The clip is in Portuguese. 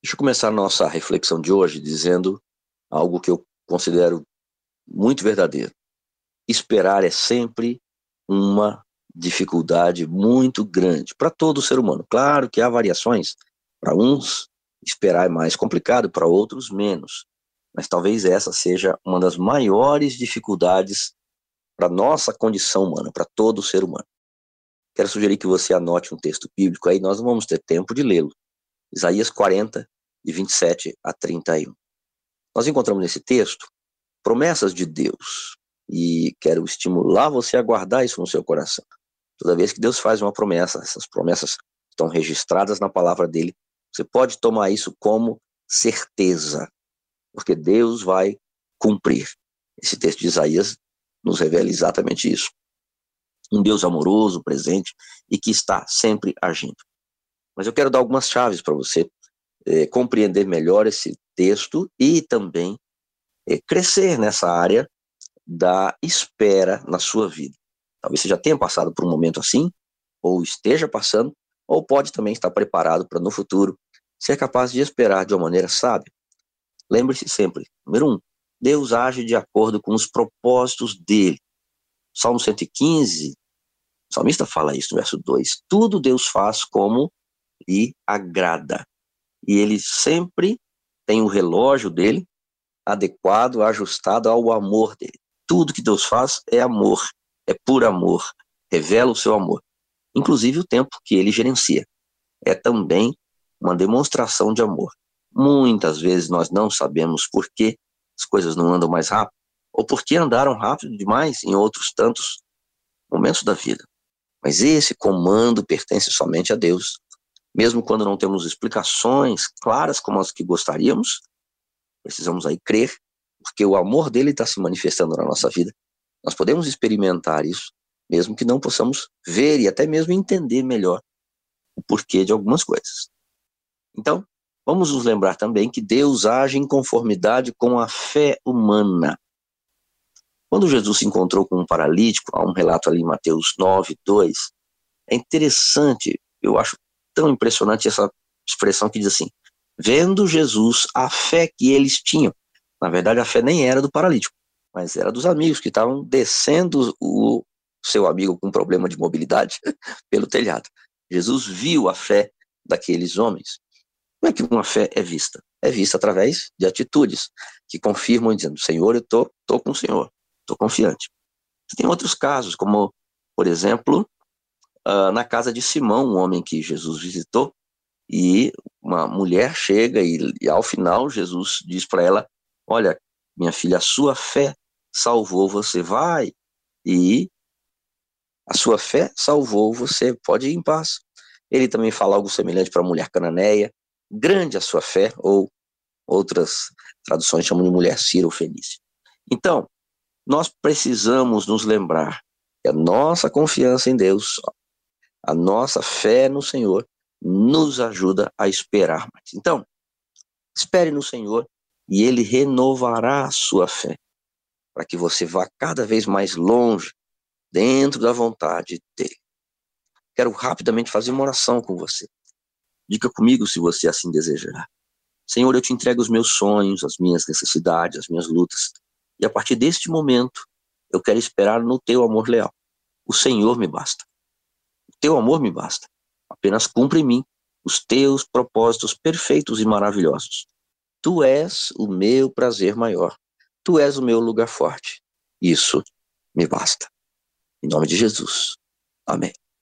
Deixa eu começar a nossa reflexão de hoje dizendo algo que eu considero muito verdadeiro. Esperar é sempre uma dificuldade muito grande para todo ser humano. Claro que há variações. Para uns, esperar é mais complicado, para outros, menos. Mas talvez essa seja uma das maiores dificuldades para nossa condição humana, para todo ser humano. Quero sugerir que você anote um texto bíblico aí, nós não vamos ter tempo de lê-lo. Isaías 40, de 27 a 31. Nós encontramos nesse texto promessas de Deus e quero estimular você a guardar isso no seu coração. Toda vez que Deus faz uma promessa, essas promessas estão registradas na palavra dele, você pode tomar isso como certeza, porque Deus vai cumprir. Esse texto de Isaías nos revela exatamente isso um Deus amoroso, presente e que está sempre agindo. Mas eu quero dar algumas chaves para você é, compreender melhor esse texto e também é, crescer nessa área da espera na sua vida. Talvez você já tenha passado por um momento assim, ou esteja passando, ou pode também estar preparado para no futuro ser capaz de esperar de uma maneira sábia. Lembre-se sempre: número um, Deus age de acordo com os propósitos dele. Salmo 115, o salmista fala isso no verso 2. Tudo Deus faz como lhe agrada. E ele sempre tem o relógio dele adequado, ajustado ao amor dele. Tudo que Deus faz é amor, é por amor, revela o seu amor. Inclusive o tempo que ele gerencia. É também uma demonstração de amor. Muitas vezes nós não sabemos por que as coisas não andam mais rápido ou porque andaram rápido demais em outros tantos momentos da vida. Mas esse comando pertence somente a Deus. Mesmo quando não temos explicações claras como as que gostaríamos, precisamos aí crer, porque o amor dele está se manifestando na nossa vida. Nós podemos experimentar isso, mesmo que não possamos ver e até mesmo entender melhor o porquê de algumas coisas. Então, vamos nos lembrar também que Deus age em conformidade com a fé humana. Quando Jesus se encontrou com um paralítico, há um relato ali em Mateus 9, 2, é interessante, eu acho tão impressionante essa expressão que diz assim: vendo Jesus a fé que eles tinham. Na verdade, a fé nem era do paralítico, mas era dos amigos que estavam descendo o seu amigo com problema de mobilidade pelo telhado. Jesus viu a fé daqueles homens. Como é que uma fé é vista? É vista através de atitudes que confirmam dizendo: Senhor, eu tô, tô com o Senhor estou confiante. Tem outros casos, como, por exemplo, uh, na casa de Simão, um homem que Jesus visitou, e uma mulher chega e, e ao final Jesus diz para ela: Olha, minha filha, a sua fé salvou você, vai. E a sua fé salvou você, pode ir em paz. Ele também fala algo semelhante para a mulher cananeia: grande a sua fé, ou outras traduções chamam de mulher Cira ou Fenícia. Então, nós precisamos nos lembrar que a nossa confiança em Deus, a nossa fé no Senhor, nos ajuda a esperar mais. Então, espere no Senhor e Ele renovará a sua fé, para que você vá cada vez mais longe, dentro da vontade dEle. Quero rapidamente fazer uma oração com você. Diga comigo se você assim desejar. Senhor, eu te entrego os meus sonhos, as minhas necessidades, as minhas lutas. E a partir deste momento, eu quero esperar no teu amor leal. O Senhor me basta. Teu amor me basta. Apenas cumpre em mim os teus propósitos perfeitos e maravilhosos. Tu és o meu prazer maior. Tu és o meu lugar forte. Isso me basta. Em nome de Jesus. Amém.